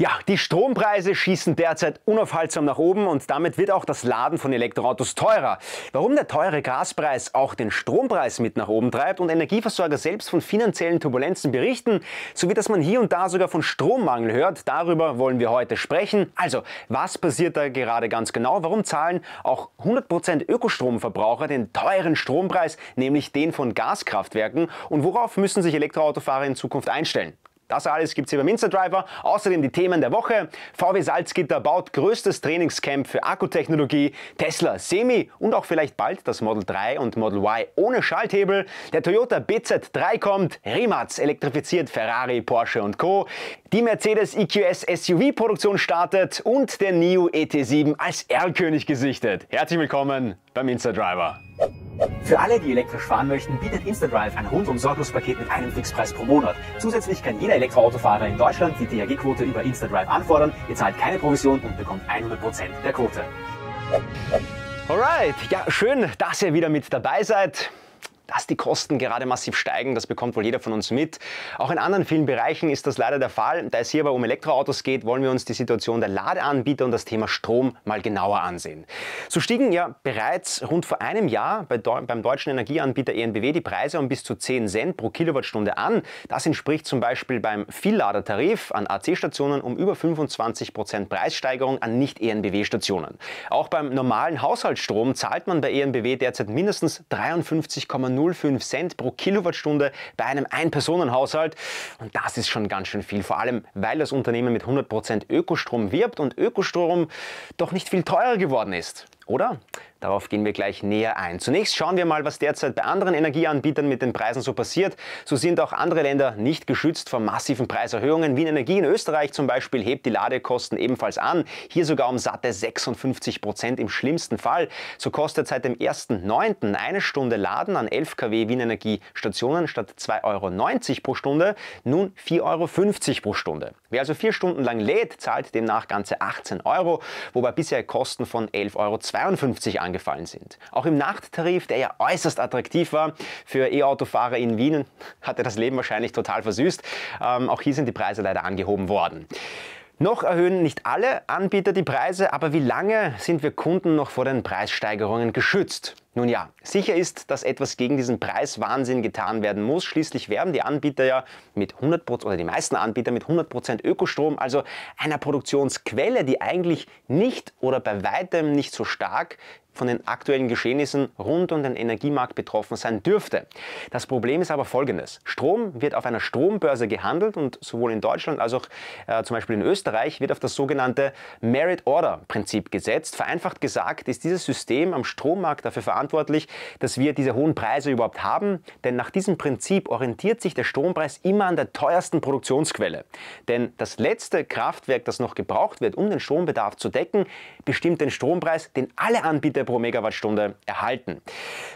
Ja, die Strompreise schießen derzeit unaufhaltsam nach oben und damit wird auch das Laden von Elektroautos teurer. Warum der teure Gaspreis auch den Strompreis mit nach oben treibt und Energieversorger selbst von finanziellen Turbulenzen berichten, sowie dass man hier und da sogar von Strommangel hört, darüber wollen wir heute sprechen. Also, was passiert da gerade ganz genau? Warum zahlen auch 100% Ökostromverbraucher den teuren Strompreis, nämlich den von Gaskraftwerken? Und worauf müssen sich Elektroautofahrer in Zukunft einstellen? Das alles gibt es hier beim Instadriver. Außerdem die Themen der Woche. VW Salzgitter baut größtes Trainingscamp für Akkutechnologie. Tesla Semi und auch vielleicht bald das Model 3 und Model Y ohne Schalthebel. Der Toyota BZ3 kommt. Rimac elektrifiziert Ferrari, Porsche und Co. Die Mercedes EQS SUV Produktion startet und der NIO ET7 als Erlkönig gesichtet. Herzlich willkommen beim Instadriver. Für alle, die elektrisch fahren möchten, bietet InstaDrive ein rundum sorglos Paket mit einem Fixpreis pro Monat. Zusätzlich kann jeder Elektroautofahrer in Deutschland die THG-Quote über InstaDrive anfordern. Ihr zahlt keine Provision und bekommt 100% der Quote. Alright, ja schön, dass ihr wieder mit dabei seid dass die Kosten gerade massiv steigen, das bekommt wohl jeder von uns mit. Auch in anderen vielen Bereichen ist das leider der Fall. Da es hier aber um Elektroautos geht, wollen wir uns die Situation der Ladeanbieter und das Thema Strom mal genauer ansehen. So stiegen ja bereits rund vor einem Jahr bei, beim deutschen Energieanbieter ENBW die Preise um bis zu 10 Cent pro Kilowattstunde an. Das entspricht zum Beispiel beim Vielladertarif an AC-Stationen um über 25 Prozent Preissteigerung an Nicht-ENBW-Stationen. Auch beim normalen Haushaltsstrom zahlt man bei ENBW derzeit mindestens 53,0 0,05 Cent pro Kilowattstunde bei einem Ein-Personen-Haushalt. Und das ist schon ganz schön viel, vor allem weil das Unternehmen mit 100% Ökostrom wirbt und Ökostrom doch nicht viel teurer geworden ist. Oder? Darauf gehen wir gleich näher ein. Zunächst schauen wir mal, was derzeit bei anderen Energieanbietern mit den Preisen so passiert. So sind auch andere Länder nicht geschützt vor massiven Preiserhöhungen. Wien Energie in Österreich zum Beispiel hebt die Ladekosten ebenfalls an. Hier sogar um satte 56 Prozent im schlimmsten Fall. So kostet seit dem 1.9. eine Stunde Laden an 11 kW Wien Energie Stationen statt 2,90 Euro pro Stunde nun 4,50 Euro pro Stunde. Wer also vier Stunden lang lädt, zahlt demnach ganze 18 Euro, wobei bisher Kosten von 11,52 Euro angefallen sind. Auch im Nachttarif, der ja äußerst attraktiv war für E-Autofahrer in Wien, hat er das Leben wahrscheinlich total versüßt. Ähm, auch hier sind die Preise leider angehoben worden. Noch erhöhen nicht alle Anbieter die Preise, aber wie lange sind wir Kunden noch vor den Preissteigerungen geschützt? Nun ja, sicher ist, dass etwas gegen diesen Preiswahnsinn getan werden muss. Schließlich werben die Anbieter ja mit 100% oder die meisten Anbieter mit 100% Ökostrom, also einer Produktionsquelle, die eigentlich nicht oder bei weitem nicht so stark von den aktuellen Geschehnissen rund um den Energiemarkt betroffen sein dürfte. Das Problem ist aber folgendes. Strom wird auf einer Strombörse gehandelt und sowohl in Deutschland als auch äh, zum Beispiel in Österreich wird auf das sogenannte Merit-Order-Prinzip gesetzt. Vereinfacht gesagt ist dieses System am Strommarkt dafür verantwortlich, dass wir diese hohen Preise überhaupt haben, denn nach diesem Prinzip orientiert sich der Strompreis immer an der teuersten Produktionsquelle. Denn das letzte Kraftwerk, das noch gebraucht wird, um den Strombedarf zu decken, bestimmt den Strompreis, den alle Anbieter pro Megawattstunde erhalten.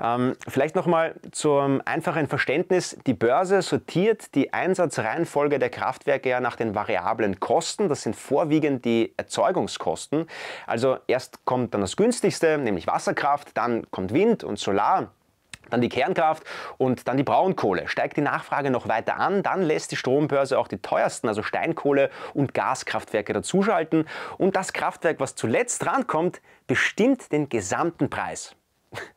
Ähm, vielleicht nochmal zum einfachen Verständnis. Die Börse sortiert die Einsatzreihenfolge der Kraftwerke ja nach den variablen Kosten. Das sind vorwiegend die Erzeugungskosten. Also erst kommt dann das günstigste, nämlich Wasserkraft, dann kommt Wind und Solar dann die Kernkraft und dann die Braunkohle. Steigt die Nachfrage noch weiter an, dann lässt die Strombörse auch die teuersten, also Steinkohle und Gaskraftwerke dazuschalten. Und das Kraftwerk, was zuletzt drankommt, bestimmt den gesamten Preis.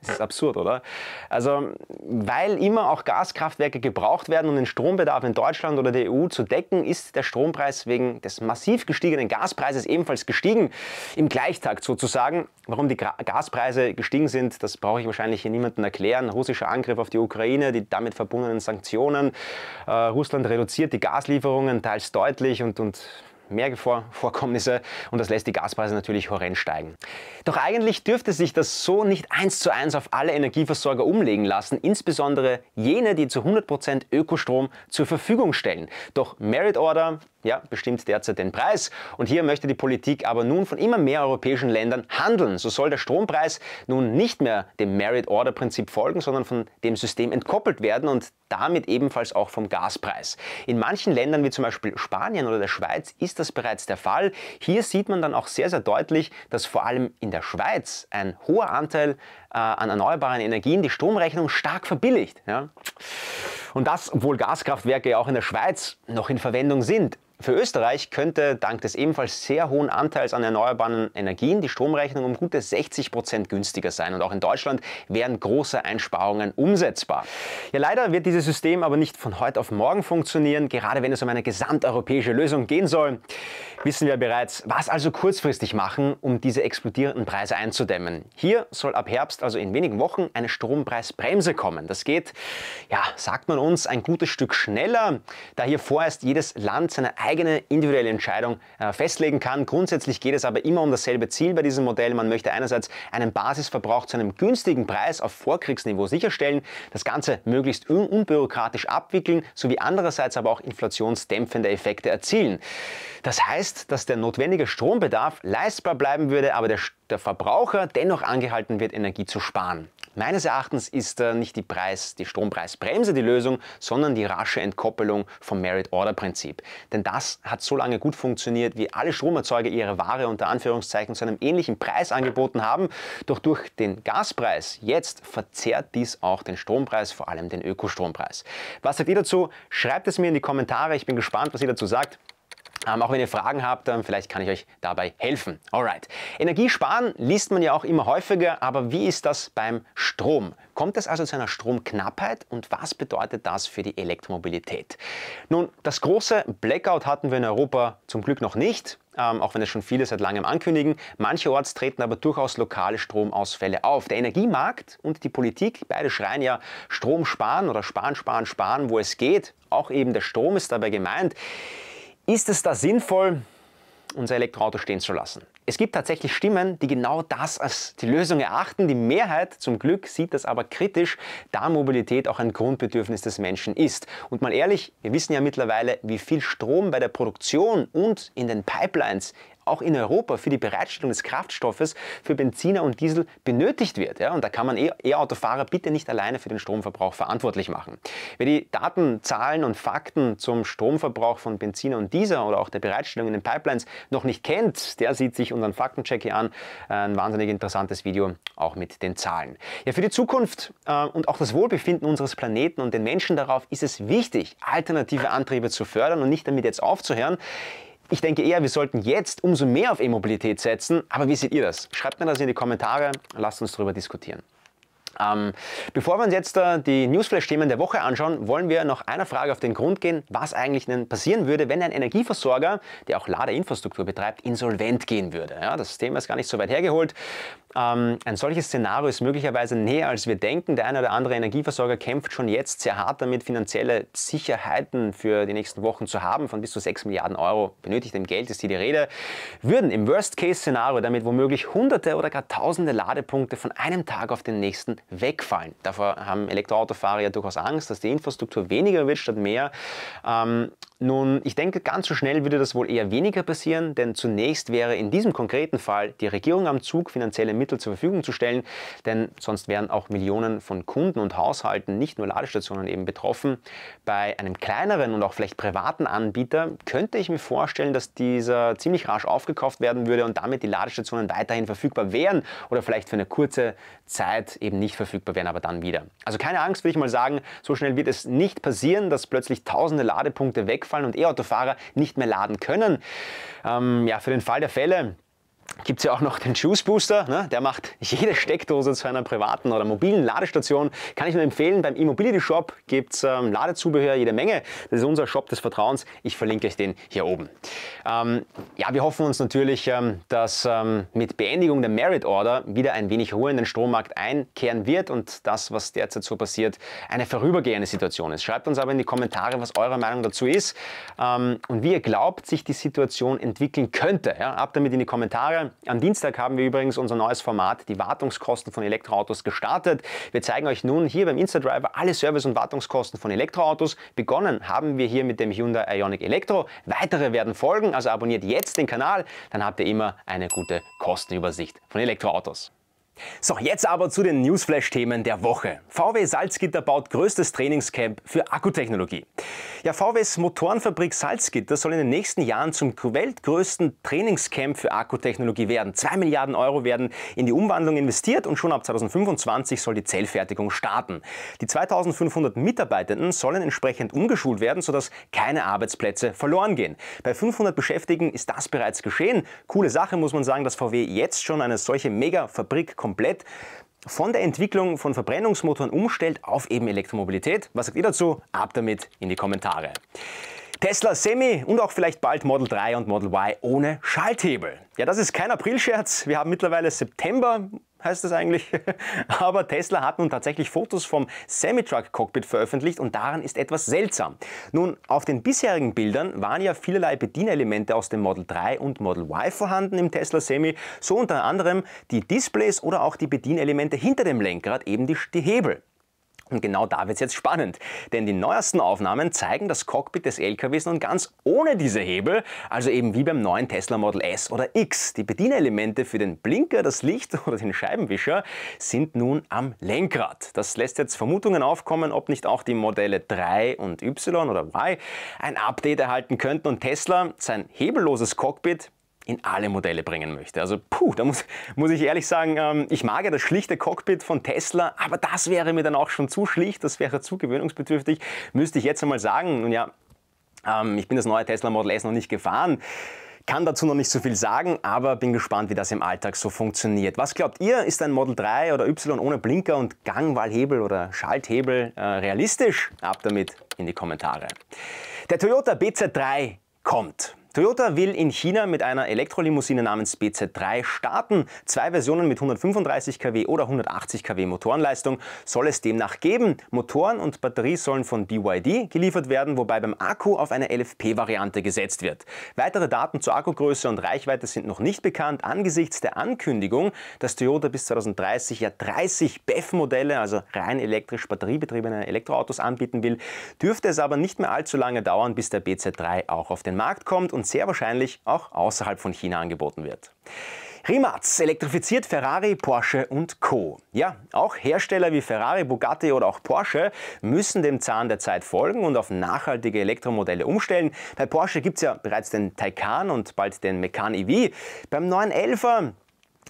Das ist absurd, oder? Also, weil immer auch Gaskraftwerke gebraucht werden, um den Strombedarf in Deutschland oder der EU zu decken, ist der Strompreis wegen des massiv gestiegenen Gaspreises ebenfalls gestiegen. Im Gleichtakt sozusagen. Warum die Gaspreise gestiegen sind, das brauche ich wahrscheinlich hier niemandem erklären. Russischer Angriff auf die Ukraine, die damit verbundenen Sanktionen. Äh, Russland reduziert die Gaslieferungen teils deutlich und, und mehr Vorkommnisse und das lässt die Gaspreise natürlich horrend steigen. Doch eigentlich dürfte sich das so nicht eins zu eins auf alle Energieversorger umlegen lassen, insbesondere jene, die zu 100% Ökostrom zur Verfügung stellen. Doch Merit Order ja, bestimmt derzeit den Preis. Und hier möchte die Politik aber nun von immer mehr europäischen Ländern handeln. So soll der Strompreis nun nicht mehr dem Merit-Order-Prinzip folgen, sondern von dem System entkoppelt werden und damit ebenfalls auch vom Gaspreis. In manchen Ländern wie zum Beispiel Spanien oder der Schweiz ist das bereits der Fall. Hier sieht man dann auch sehr, sehr deutlich, dass vor allem in der Schweiz ein hoher Anteil äh, an erneuerbaren Energien die Stromrechnung stark verbilligt. Ja. Und das, obwohl Gaskraftwerke ja auch in der Schweiz noch in Verwendung sind. Für Österreich könnte dank des ebenfalls sehr hohen Anteils an erneuerbaren Energien die Stromrechnung um gute 60 Prozent günstiger sein. Und auch in Deutschland wären große Einsparungen umsetzbar. Ja, leider wird dieses System aber nicht von heute auf morgen funktionieren, gerade wenn es um eine gesamteuropäische Lösung gehen soll. Wissen wir bereits, was also kurzfristig machen, um diese explodierenden Preise einzudämmen. Hier soll ab Herbst, also in wenigen Wochen, eine Strompreisbremse kommen. Das geht, ja, sagt man uns, ein gutes Stück schneller, da hier vorerst jedes Land seine eigene eigene individuelle Entscheidung äh, festlegen kann. Grundsätzlich geht es aber immer um dasselbe Ziel bei diesem Modell. Man möchte einerseits einen Basisverbrauch zu einem günstigen Preis auf Vorkriegsniveau sicherstellen, das Ganze möglichst un unbürokratisch abwickeln, sowie andererseits aber auch inflationsdämpfende Effekte erzielen. Das heißt, dass der notwendige Strombedarf leistbar bleiben würde, aber der, der Verbraucher dennoch angehalten wird, Energie zu sparen. Meines Erachtens ist äh, nicht die, Preis, die Strompreisbremse die Lösung, sondern die rasche Entkoppelung vom Merit-Order-Prinzip. Denn das hat so lange gut funktioniert, wie alle Stromerzeuger ihre Ware unter Anführungszeichen zu einem ähnlichen Preis angeboten haben. Doch durch den Gaspreis jetzt verzerrt dies auch den Strompreis, vor allem den Ökostrompreis. Was sagt ihr dazu? Schreibt es mir in die Kommentare. Ich bin gespannt, was ihr dazu sagt. Ähm, auch wenn ihr Fragen habt, ähm, vielleicht kann ich euch dabei helfen. Alright. Energiesparen liest man ja auch immer häufiger, aber wie ist das beim Strom? Kommt es also zu einer Stromknappheit und was bedeutet das für die Elektromobilität? Nun, das große Blackout hatten wir in Europa zum Glück noch nicht. Ähm, auch wenn es schon viele seit langem ankündigen. Mancherorts treten aber durchaus lokale Stromausfälle auf. Der Energiemarkt und die Politik, beide schreien ja Strom sparen oder sparen, sparen, sparen, wo es geht. Auch eben der Strom ist dabei gemeint. Ist es da sinnvoll, unser Elektroauto stehen zu lassen? Es gibt tatsächlich Stimmen, die genau das als die Lösung erachten. Die Mehrheit zum Glück sieht das aber kritisch, da Mobilität auch ein Grundbedürfnis des Menschen ist. Und mal ehrlich, wir wissen ja mittlerweile, wie viel Strom bei der Produktion und in den Pipelines auch in Europa für die Bereitstellung des Kraftstoffes für Benziner und Diesel benötigt wird. Ja? Und da kann man e- E-Autofahrer bitte nicht alleine für den Stromverbrauch verantwortlich machen. Wer die Daten, Zahlen und Fakten zum Stromverbrauch von Benziner und Diesel oder auch der Bereitstellung in den Pipelines noch nicht kennt, der sieht sich unseren Faktencheck hier an. Ein wahnsinnig interessantes Video, auch mit den Zahlen. Ja, für die Zukunft äh, und auch das Wohlbefinden unseres Planeten und den Menschen darauf ist es wichtig, alternative Antriebe zu fördern und nicht damit jetzt aufzuhören. Ich denke eher, wir sollten jetzt umso mehr auf E-Mobilität setzen. Aber wie seht ihr das? Schreibt mir das in die Kommentare. Lasst uns darüber diskutieren. Ähm, bevor wir uns jetzt äh, die Newsflash-Themen der Woche anschauen, wollen wir noch einer Frage auf den Grund gehen, was eigentlich denn passieren würde, wenn ein Energieversorger, der auch Ladeinfrastruktur betreibt, insolvent gehen würde. Ja, das Thema ist gar nicht so weit hergeholt. Ähm, ein solches Szenario ist möglicherweise näher, als wir denken. Der eine oder andere Energieversorger kämpft schon jetzt sehr hart damit, finanzielle Sicherheiten für die nächsten Wochen zu haben. Von bis zu 6 Milliarden Euro benötigtem Geld ist hier die Rede. Würden im Worst-Case-Szenario damit womöglich Hunderte oder gar Tausende Ladepunkte von einem Tag auf den nächsten wegfallen. Davor haben Elektroautofahrer ja durchaus Angst, dass die Infrastruktur weniger wird statt mehr. Ähm, nun, ich denke, ganz so schnell würde das wohl eher weniger passieren, denn zunächst wäre in diesem konkreten Fall die Regierung am Zug, finanzielle Mittel zur Verfügung zu stellen, denn sonst wären auch Millionen von Kunden und Haushalten, nicht nur Ladestationen eben betroffen. Bei einem kleineren und auch vielleicht privaten Anbieter könnte ich mir vorstellen, dass dieser ziemlich rasch aufgekauft werden würde und damit die Ladestationen weiterhin verfügbar wären oder vielleicht für eine kurze Zeit eben nicht verfügbar wären, aber dann wieder. Also keine Angst, würde ich mal sagen, so schnell wird es nicht passieren, dass plötzlich tausende Ladepunkte wegfallen wegfallen und E-Autofahrer nicht mehr laden können. Ähm, ja, für den Fall der Fälle gibt es ja auch noch den Juice Booster. Ne? Der macht jede Steckdose zu einer privaten oder mobilen Ladestation. Kann ich nur empfehlen. Beim E-Mobility Shop gibt es ähm, Ladezubehör jede Menge. Das ist unser Shop des Vertrauens. Ich verlinke euch den hier oben. Ähm, ja, wir hoffen uns natürlich, ähm, dass ähm, mit Beendigung der Merit Order wieder ein wenig Ruhe in den Strommarkt einkehren wird und das, was derzeit so passiert, eine vorübergehende Situation ist. Schreibt uns aber in die Kommentare, was eure Meinung dazu ist ähm, und wie ihr glaubt, sich die Situation entwickeln könnte. Ja, ab damit in die Kommentare. Am Dienstag haben wir übrigens unser neues Format, die Wartungskosten von Elektroautos, gestartet. Wir zeigen euch nun hier beim Instadriver alle Service- und Wartungskosten von Elektroautos. Begonnen haben wir hier mit dem Hyundai Ioniq Elektro. Weitere werden folgen, also abonniert jetzt den Kanal, dann habt ihr immer eine gute Kostenübersicht von Elektroautos. So, jetzt aber zu den Newsflash-Themen der Woche. VW Salzgitter baut größtes Trainingscamp für Akkutechnologie. Ja, VWs Motorenfabrik Salzgitter soll in den nächsten Jahren zum weltgrößten Trainingscamp für Akkutechnologie werden. Zwei Milliarden Euro werden in die Umwandlung investiert und schon ab 2025 soll die Zellfertigung starten. Die 2500 Mitarbeitenden sollen entsprechend umgeschult werden, sodass keine Arbeitsplätze verloren gehen. Bei 500 Beschäftigten ist das bereits geschehen. Coole Sache muss man sagen, dass VW jetzt schon eine solche Mega-Fabrik komplett von der Entwicklung von Verbrennungsmotoren umstellt auf eben Elektromobilität. Was sagt ihr dazu? Ab damit in die Kommentare. Tesla Semi und auch vielleicht bald Model 3 und Model Y ohne Schalthebel. Ja, das ist kein Aprilscherz. Wir haben mittlerweile September heißt das eigentlich. Aber Tesla hat nun tatsächlich Fotos vom Semi-Truck-Cockpit veröffentlicht und daran ist etwas seltsam. Nun, auf den bisherigen Bildern waren ja vielerlei Bedienelemente aus dem Model 3 und Model Y vorhanden im Tesla Semi, so unter anderem die Displays oder auch die Bedienelemente hinter dem Lenkrad, eben die, die Hebel. Und genau da wird es jetzt spannend, denn die neuesten Aufnahmen zeigen das Cockpit des LKWs nun ganz ohne diese Hebel, also eben wie beim neuen Tesla Model S oder X. Die Bedienelemente für den Blinker, das Licht oder den Scheibenwischer sind nun am Lenkrad. Das lässt jetzt Vermutungen aufkommen, ob nicht auch die Modelle 3 und Y oder Y ein Update erhalten könnten und Tesla sein hebelloses Cockpit in alle Modelle bringen möchte. Also puh, da muss, muss ich ehrlich sagen, ähm, ich mag ja das schlichte Cockpit von Tesla, aber das wäre mir dann auch schon zu schlicht, das wäre zu gewöhnungsbedürftig, müsste ich jetzt einmal sagen. Und ja, ähm, ich bin das neue Tesla Model S noch nicht gefahren. Kann dazu noch nicht so viel sagen, aber bin gespannt, wie das im Alltag so funktioniert. Was glaubt ihr, ist ein Model 3 oder Y ohne Blinker und Gangwahlhebel oder Schalthebel äh, realistisch? Ab damit in die Kommentare. Der Toyota BZ3 kommt. Toyota will in China mit einer Elektrolimousine namens BZ3 starten. Zwei Versionen mit 135 kW oder 180 kW Motorenleistung soll es demnach geben. Motoren und Batterie sollen von BYD geliefert werden, wobei beim Akku auf eine LFP-Variante gesetzt wird. Weitere Daten zur Akkugröße und Reichweite sind noch nicht bekannt. Angesichts der Ankündigung, dass Toyota bis 2030 ja 30 BEV-Modelle, also rein elektrisch batteriebetriebene Elektroautos anbieten will, dürfte es aber nicht mehr allzu lange dauern, bis der BZ3 auch auf den Markt kommt und sehr wahrscheinlich auch außerhalb von China angeboten wird. Rimac elektrifiziert Ferrari, Porsche und Co. Ja, auch Hersteller wie Ferrari, Bugatti oder auch Porsche müssen dem Zahn der Zeit folgen und auf nachhaltige Elektromodelle umstellen. Bei Porsche gibt es ja bereits den Taycan und bald den Macan EV. Beim 911er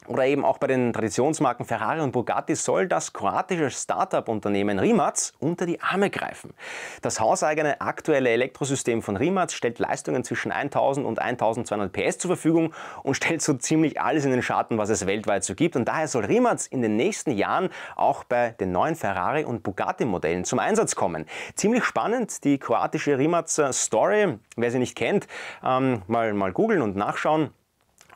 oder eben auch bei den Traditionsmarken Ferrari und Bugatti soll das kroatische Startup-Unternehmen Rimac unter die Arme greifen. Das hauseigene aktuelle Elektrosystem von Rimac stellt Leistungen zwischen 1000 und 1200 PS zur Verfügung und stellt so ziemlich alles in den Schatten, was es weltweit so gibt. Und daher soll Rimac in den nächsten Jahren auch bei den neuen Ferrari und Bugatti-Modellen zum Einsatz kommen. Ziemlich spannend, die kroatische Rimac Story. Wer sie nicht kennt, ähm, mal, mal googeln und nachschauen.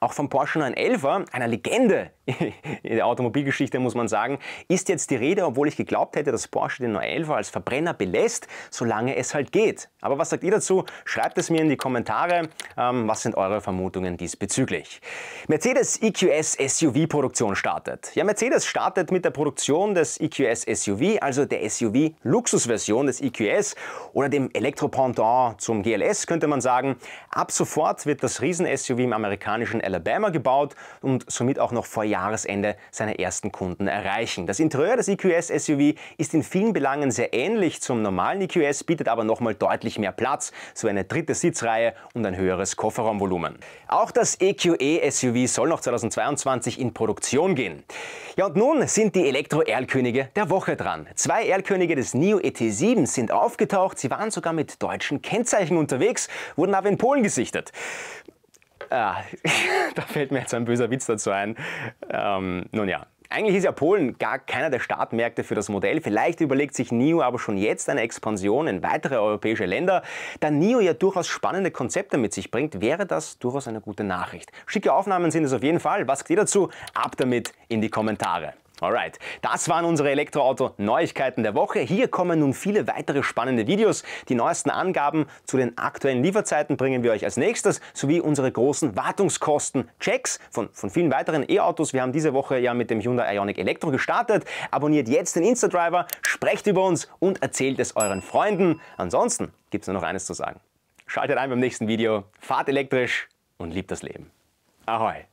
Auch vom Porsche 911er, einer Legende in der Automobilgeschichte muss man sagen, ist jetzt die Rede, obwohl ich geglaubt hätte, dass Porsche den 911er als Verbrenner belässt, solange es halt geht. Aber was sagt ihr dazu? Schreibt es mir in die Kommentare. Ähm, was sind eure Vermutungen diesbezüglich? Mercedes EQS SUV Produktion startet. Ja, Mercedes startet mit der Produktion des EQS SUV, also der SUV Luxusversion des EQS oder dem Elektropendant zum GLS könnte man sagen. Ab sofort wird das Riesen-SUV im amerikanischen Alabama gebaut und somit auch noch vor Jahresende seine ersten Kunden erreichen. Das Interieur des EQS SUV ist in vielen Belangen sehr ähnlich zum normalen EQS, bietet aber nochmal deutlich mehr Platz, so eine dritte Sitzreihe und ein höheres Kofferraumvolumen. Auch das EQE SUV soll noch 2022 in Produktion gehen. Ja und nun sind die Elektro-Erlkönige der Woche dran. Zwei Erlkönige des NIO ET7 sind aufgetaucht, sie waren sogar mit deutschen Kennzeichen unterwegs, wurden aber in Polen gesichtet. Ah, da fällt mir jetzt ein böser Witz dazu ein. Ähm, nun ja, eigentlich ist ja Polen gar keiner der Startmärkte für das Modell. Vielleicht überlegt sich NIO aber schon jetzt eine Expansion in weitere europäische Länder. Da NIO ja durchaus spannende Konzepte mit sich bringt, wäre das durchaus eine gute Nachricht. Schicke Aufnahmen sind es auf jeden Fall. Was ihr dazu? Ab damit in die Kommentare. Alright, das waren unsere Elektroauto-Neuigkeiten der Woche. Hier kommen nun viele weitere spannende Videos. Die neuesten Angaben zu den aktuellen Lieferzeiten bringen wir euch als nächstes, sowie unsere großen Wartungskosten-Checks von, von vielen weiteren E-Autos. Wir haben diese Woche ja mit dem Hyundai Ioniq Elektro gestartet. Abonniert jetzt den Instadriver, sprecht über uns und erzählt es euren Freunden. Ansonsten gibt es nur noch eines zu sagen. Schaltet ein beim nächsten Video, fahrt elektrisch und liebt das Leben. Ahoi!